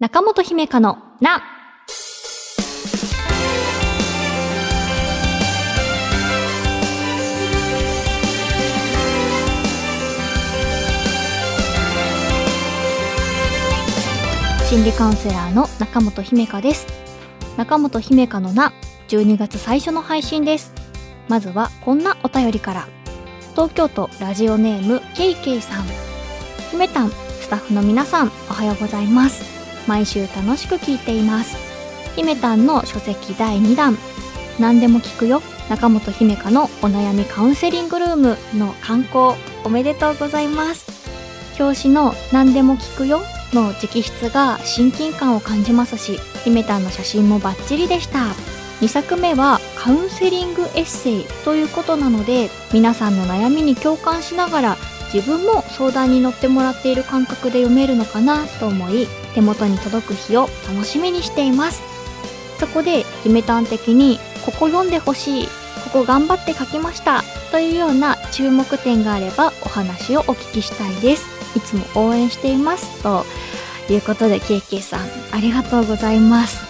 中本姫香のな。心理カウンセラーの中本姫香です。中本姫香のな、12月最初の配信です。まずはこんなお便りから。東京都ラジオネームケイケイさん。姫たん、スタッフの皆さん、おはようございます。毎週楽しく聞いています。姫たんの書籍第2弾、何でも聞くよ、中本姫香のお悩みカウンセリングルームの観光、おめでとうございます。表紙の何でも聞くよの直筆が親近感を感じますし、姫たんの写真もバッチリでした。2作目はカウンセリングエッセイということなので、皆さんの悩みに共感しながら自分も相談に乗ってもらっている感覚で読めるのかなと思い手元に届く日を楽しみにしています。そこで姫たん的にここ読んでほしいここ頑張って書きましたというような注目点があればお話をお聞きしたいです。いつも応援していますということでケイケイさんありがとうございます。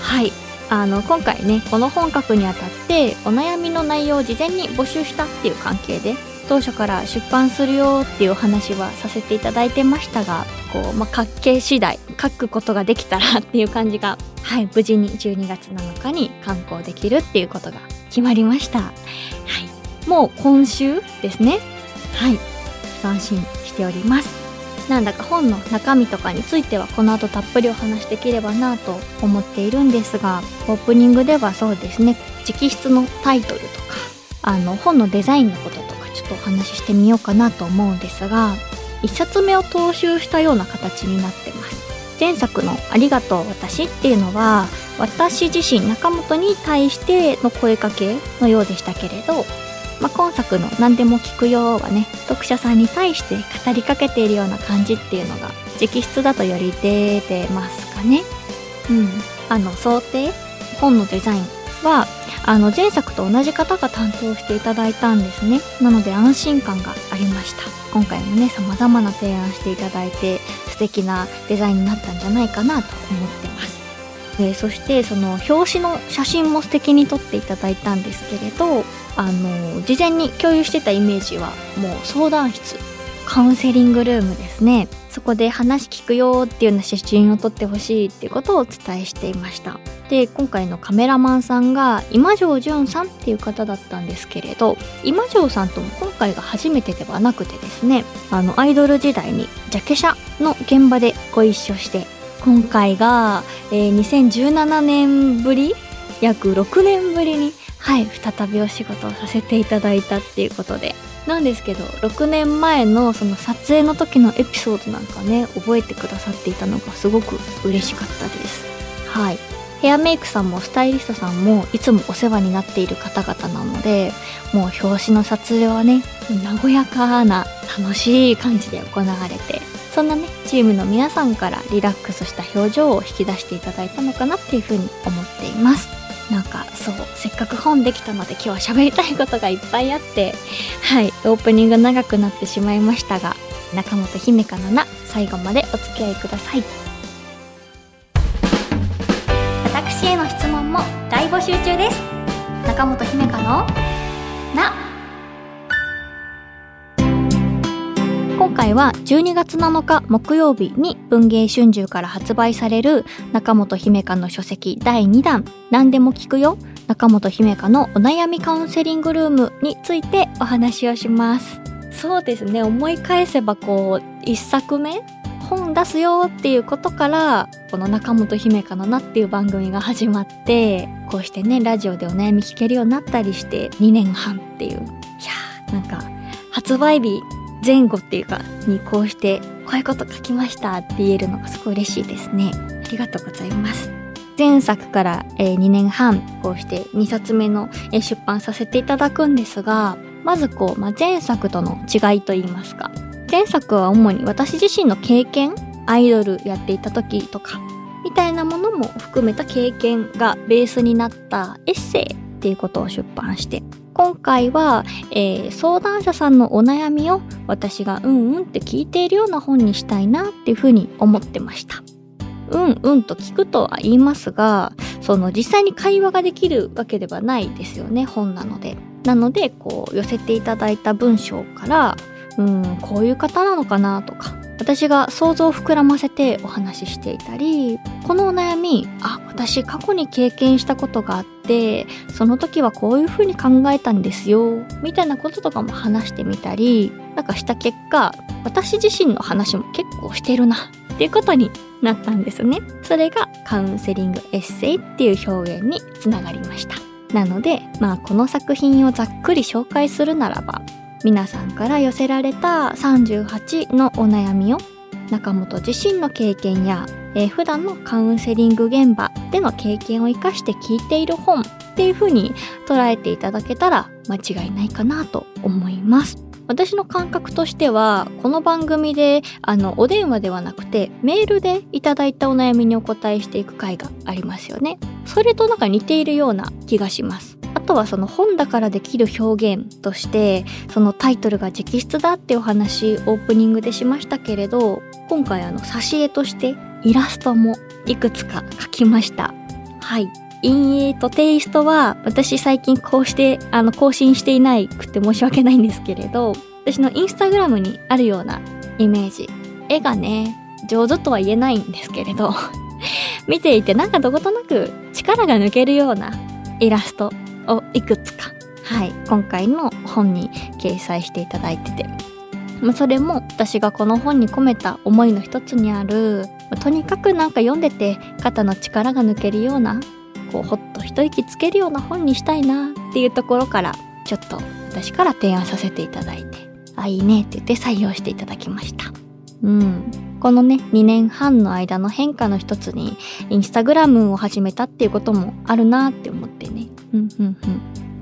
はい。あの今回ねこの本格にあたってお悩みの内容を事前に募集したっていう関係で当初から出版するよっていうお話はさせていただいてましたがこう、まあ、書け次第書くことができたらっていう感じがはい無事に12月7日に刊行できるっていうことが決まりました。はい。もう今週ですね。はい。斬新しております。なんだか本の中身とかについてはこの後たっぷりお話しできればなと思っているんですがオープニングではそうですね。直筆のタイトルとかあの本のデザインのこととかちょっとお話ししてみようかなと思うんですが1冊目を踏襲したような形になってます。前作の「ありがとう私」っていうのは私自身中本に対しての声かけのようでしたけれど、まあ、今作の「何でも聞くよ」はね読者さんに対して語りかけているような感じっていうのが直筆だとより出てますかね。うん。あの想定？本のデザインはあの前作と同じ方が担当していただいたんですね。なので安心感がありました。今回もね様々な提案していただいて素敵なデザインになったんじゃないかなと思ってます。でそしてその表紙の写真も素敵に撮っていただいたんですけれどあの事前に共有してたイメージはもう相談室カウンセリングルームですね。そこで話聞くよっていうような写真を撮ってほしいっていうことをお伝えしていました。で今回のカメラマンさんが今城淳さんっていう方だったんですけれど今城さんとも今回が初めてではなくてですねあのアイドル時代にジャケ写の現場でご一緒して今回が、えー2017年ぶり約6年ぶりにはい再びお仕事をさせていただいたっていうことでなんですけど6年前のその撮影の時のエピソードなんかね覚えてくださっていたのがすごく嬉しかったです。はい。ヘアメイクさんもスタイリストさんもいつもお世話になっている方々なのでもう表紙の撮影はね和やかな楽しい感じで行われてそんなねチームの皆さんからリラックスした表情を引き出していただいたのかなっていうふうに思っています。なんかそうせっかく本できたので今日は喋りたいことがいっぱいあってはいオープニング長くなってしまいましたが中本姫香のな最後までお付き合いください。私への質問も大募集中です。中本姫香のな。今回は12月7日木曜日に文芸春秋から発売される中本姫香の書籍第2弾。何でも聞くよ。中本姫香のお悩みカウンセリングルームについてお話をします。そうですね。思い返せばこう1作目本出すよっていうことからこの中本姫香のなっていう番組が始まってこうしてねラジオでお悩み聞けるようになったりして2年半っていう。いやーなんか発売日前後っていうかにこうしてこういうこと書きましたって言えるのがすごい嬉しいですね。ありがとうございます。前作から、え2年半こうして2冊目の、え出版させていただくんですがまずこう、まあ、前作との違いといいますか。前作は主に私自身の経験アイドルやっていた時とかみたいなものも含めた経験がベースになったエッセイっていうことを出版して今回は、えー相談者さんのお悩みを私がうんうんって聞いているような本にしたいなっていうふうに思ってましたうんうんと聞くとは言いますが、その実際に会話ができるわけではないですよね、本なので。なので、こう寄せていただいた文章から、うん、こういう方なのかなとか、私が想像を膨らませてお話ししていたり、このお悩み、あ、私過去に経験したことがあって、その時はこういう風に考えたんですよ、みたいなこととかも話してみたり、なんかした結果、私自身の話も結構してるな、っていうことになったんですね。それがカウンセリングエッセイっていう表現につながりました。なので、まあこの作品をざっくり紹介するならば、皆さんから寄せられた38のお悩みを中本自身の経験や、えー、普段のカウンセリング現場での経験を生かして聞いている本っていう風に捉えていただけたら間違いないかなと思います。私の感覚としては、この番組で、あの、お電話ではなくて、メールでいただいたお悩みにお答えしていく回がありますよね。それとなんか似ているような気がします。あとはその本だからできる表現としてそのタイトルが直筆だってお話オープニングでしましたけれど今回あの挿絵としてイラストもいくつか描きましたはい陰影とテイストは私最近こうしてあの更新していないくて申し訳ないんですけれど私のインスタグラムにあるようなイメージ。絵がね上手とは言えないんですけれど 見ていてなんかどことなく力が抜けるようなイラストをいくつか、はい、今回の本に掲載していただいてて、それも私がこの本に込めた思いの一つにある、とにかくなんか読んでて肩の力が抜けるような、こうほっと一息つけるような本にしたいなっていうところから、ちょっと私から提案させていただいて、あ、いいねって言って採用していただきました。うん。このね、2年半の間の変化の一つに、インスタグラムを始めたっていうこともあるなって思ってね。うんうんうん。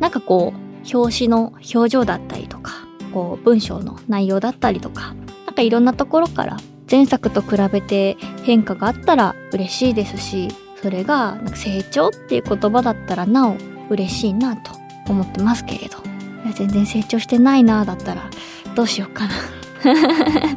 なんかこう、表紙の表情だったりとか、こう、文章の内容だったりとか、なんかいろんなところから前作と比べて変化があったら嬉しいですし、それがなんか成長っていう言葉だったらなお嬉しいなと思ってますけれど。全然成長してないなだったらどうしようかな。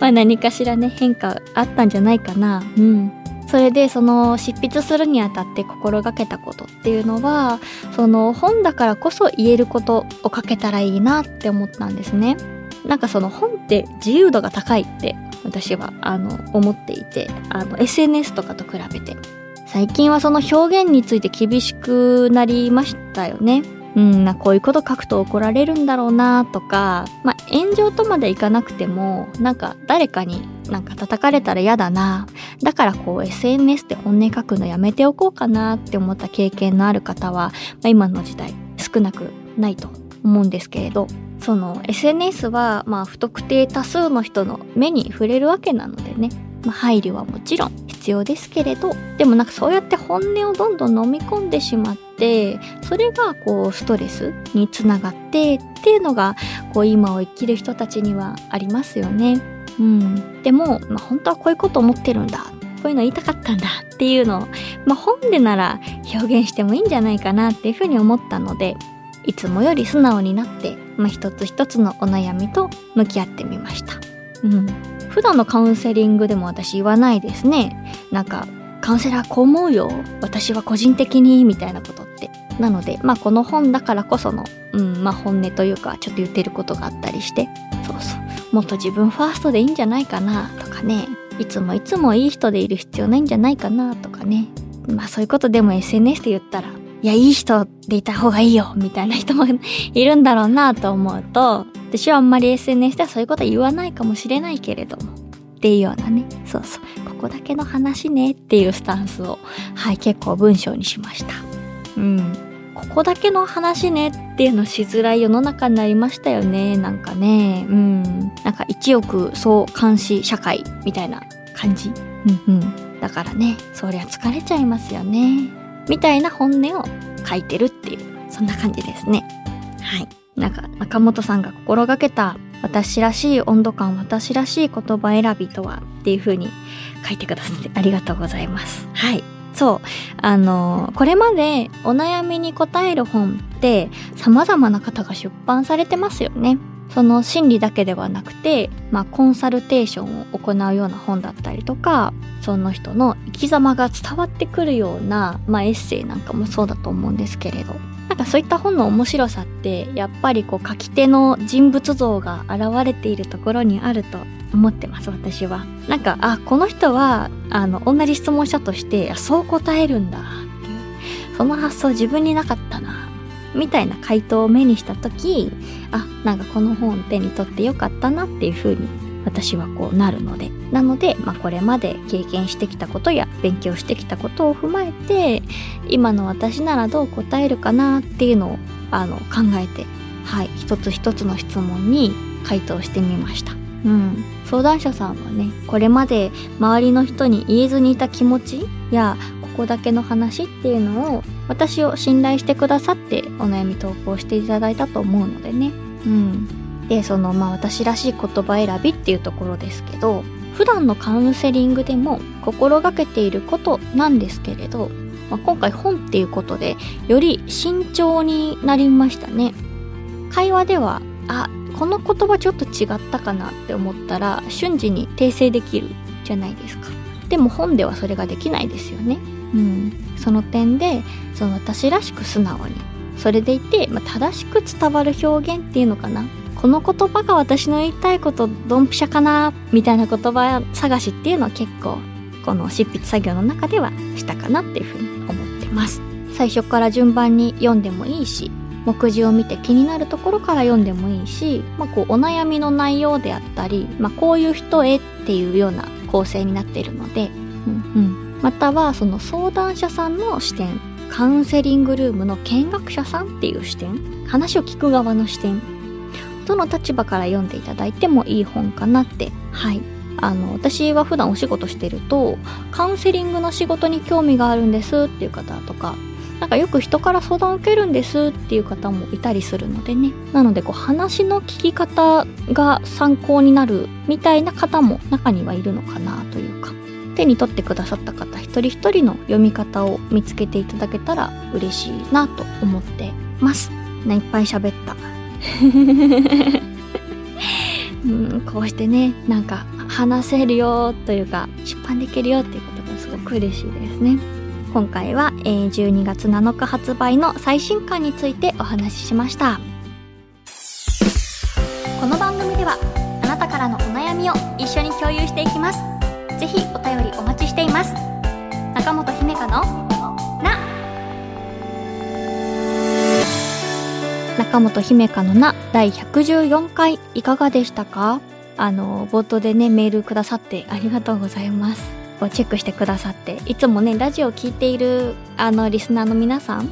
まあ何かしらね変化あったんじゃないかな。うん。それでその執筆するにあたって心がけたことっていうのはその本だからこそ言えることを書けたらいいなって思ったんですね。なんかその本って自由度が高いって私はあの思っていてあの SNS とかと比べて最近はその表現について厳しくなりましたよね。うん、なこういうこと書くと怒られるんだろうなとか、まあ、炎上とまでいかなくても、なんか誰かになんか叩かれたら嫌だな。だからこう SNS で本音書くのやめておこうかなって思った経験のある方は、まあ、今の時代少なくないと思うんですけれど、その SNS はまあ不特定多数の人の目に触れるわけなのでね、まあ、配慮はもちろん必要ですけれどでもなんかそうやって本音をどんどん飲み込んでしまってそれがこうストレスにつながってっていうのがこう今を生きる人たちにはありますよね。うん、でも、まあ、本当はこういうこと思ってるんだこういうの言いたかったんだっていうのを、まあ、本でなら表現してもいいんじゃないかなっていうふうに思ったのでいつもより素直になって、まあ、一つ一つのお悩みと向き合ってみました。うん普段のカウンセリングでも私言わないですね。なんか、カウンセラーこう思うよ。私は個人的に、みたいなことって。なので、まあこの本だからこその、うん、まあ本音というか、ちょっと言ってることがあったりして、そうそう。もっと自分ファーストでいいんじゃないかな、とかね。いつもいつもいい人でいる必要ないんじゃないかな、とかね。まあそういうことでも SNS で言ったら、いや、いい人でいた方がいいよ、みたいな人も いるんだろうなと思うと、私はあんまり SNS ではそういうことは言わないかもしれないけれども、っていうようなね、そうそう、ここだけの話ねっていうスタンスを、はい、結構文章にしました。うん。ここだけの話ねっていうのしづらい世の中になりましたよね。なんかね、うん。なんか一億総監視社会みたいな感じ。うんうん。だからね、そりゃ疲れちゃいますよね。みたいな本音を書いてるっていう、そんな感じですね。はい。なんか中本さんが心がけた私らしい温度感、私らしい言葉選びとはっていう風に書いてくださってありがとうございます。はい。そう。あのこれまでお悩みに答える本って様々な方が出版されてますよね。その心理だけではなくて、まあ、コンサルテーションを行うような本だったりとかその人の生き様が伝わってくるような、まあ、エッセイなんかもそうだと思うんですけれど。なんかそういった本の面白さってやっぱりこう書き手の人物像が現れているところにあると思ってます私は。なんかあこの人はあの同じ質問者としてそう答えるんだっていう。その発想自分になかったな。みたいな回答を目にした時あなんかこの本手に取ってよかったなっていう風に私はこうなるのでなので、まあ、これまで経験してきたことや勉強してきたことを踏まえて今の私ならどう答えるかなっていうのをあの考えてはい一つ一つの質問に回答してみました。うん、相談者さんはねこれまで周りの人に言えずにいた気持ちやここだけの話っていうのを私を信頼してくださってお悩み投稿していただいたと思うのでね。うん。で、そのまあ私らしい言葉選びっていうところですけど、普段のカウンセリングでも心がけていることなんですけれど、まあ、今回本っていうことでより慎重になりましたね。会話では、あ、この言葉ちょっと違ったかなって思ったら瞬時に訂正できるじゃないですか。でも本ではそれができないですよね。うん。その点でその私らしく素直にそれでいて、まあ、正しく伝わる表現っていうのかなこの言葉が私の言いたいことドンピシャかなみたいな言葉探しっていうのは結構この執筆作業の中ではしたかなっていうふうに思ってます最初から順番に読んでもいいし目次を見て気になるところから読んでもいいし、まあ、こうお悩みの内容であったり、まあ、こういう人へっていうような構成になっているので、またはその相談者さんの視点カウンセリングルームの見学者さんっていう視点話を聞く側の視点どの立場から読んでいただいてもいい本かなって。はい。あの私は普段お仕事してるとカウンセリングの仕事に興味があるんですっていう方とかなんかよく人から相談を受けるんですっていう方もいたりするのでね。なのでこう話の聞き方が参考になるみたいな方も中にはいるのかなというか。手に取ってくださった方一人一人の読み方を見つけていただけたら嬉しいなと思ってます。ね、いっぱい喋った。うん、こうしてね、なんか話せるよというか出版できるよっていうことがすごく嬉しいですね。今回は、えー、12月7日発売の最新刊についてお話ししました。この番組ではあなたからのお悩みを一緒に共有していきます。ぜひ便りお待ちしています。中本姫香のな。中本姫香のな第114回いかがでしたか？あの冒頭でねメールくださってありがとうございます。チェックしてくださっていつもねラジオを聴いているあのリスナーの皆さん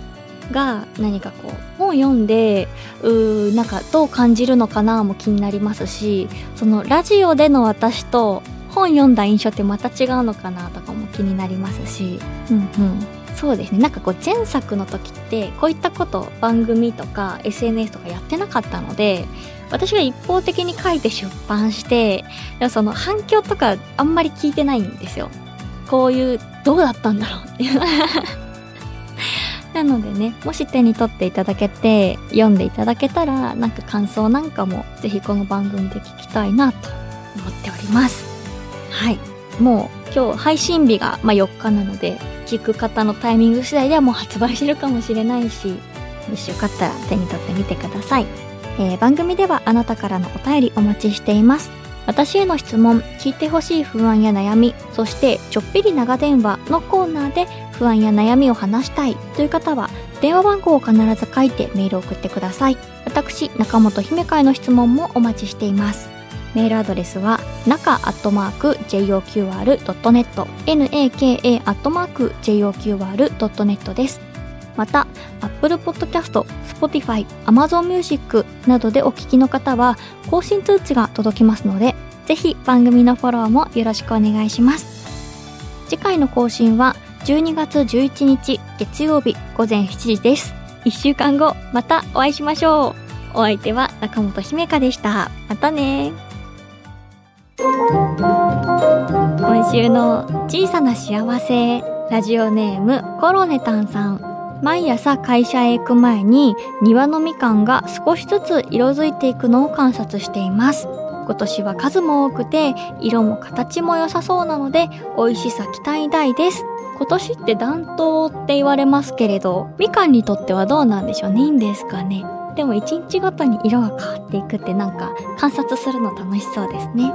が何かこう本読んでうーなんかどう感じるのかなも気になりますしそのラジオでの私と本読んだ印象ってまた違うのかなとかも気になりますし、うんうん。そうですね。なんかこう前作の時ってこういったこと番組とか SNS とかやってなかったので、私が一方的に書いて出版して、でもその反響とかあんまり聞いてないんですよ。こういう、どうだったんだろうっていう。なのでね、もし手に取っていただけて、読んでいただけたら、なんか感想なんかもぜひこの番組で聞きたいなと思っております。はい。もう今日配信日が、まあ、4日なので聞く方のタイミング次第ではもう発売してるかもしれないしもしよかったら手に取ってみてください、えー、番組ではあなたからのお便りお待ちしています。私への質問聞いてほしい不安や悩みそしてちょっぴり長電話のコーナーで不安や悩みを話したいという方は電話番号を必ず書いてメールを送ってください。私中本姫会の質問もお待ちしています。メールアドレスは中アットマーク JOQR.net naka アットマーク JOQR.net です。また、Apple Podcast、Spotify、Amazon Music などでお聞きの方は更新通知が届きますので、ぜひ番組のフォローもよろしくお願いします。次回の更新は12月11日月曜日午前7時です。1週間後、またお会いしましょう。お相手は中本姫香でした。またね今週の小さな幸せラジオネームコロネタンさん。毎朝会社へ行く前に庭のみかんが少しずつ色づいていくのを観察しています。今年は数も多くて色も形も良さそうなので美味しさ期待大です。今年って暖冬って言われますけれどみかんにとってはどうなんでしょう？ねいいんですかね？でも一日ごとに色が変わっていくってなんか観察するの楽しそうですね。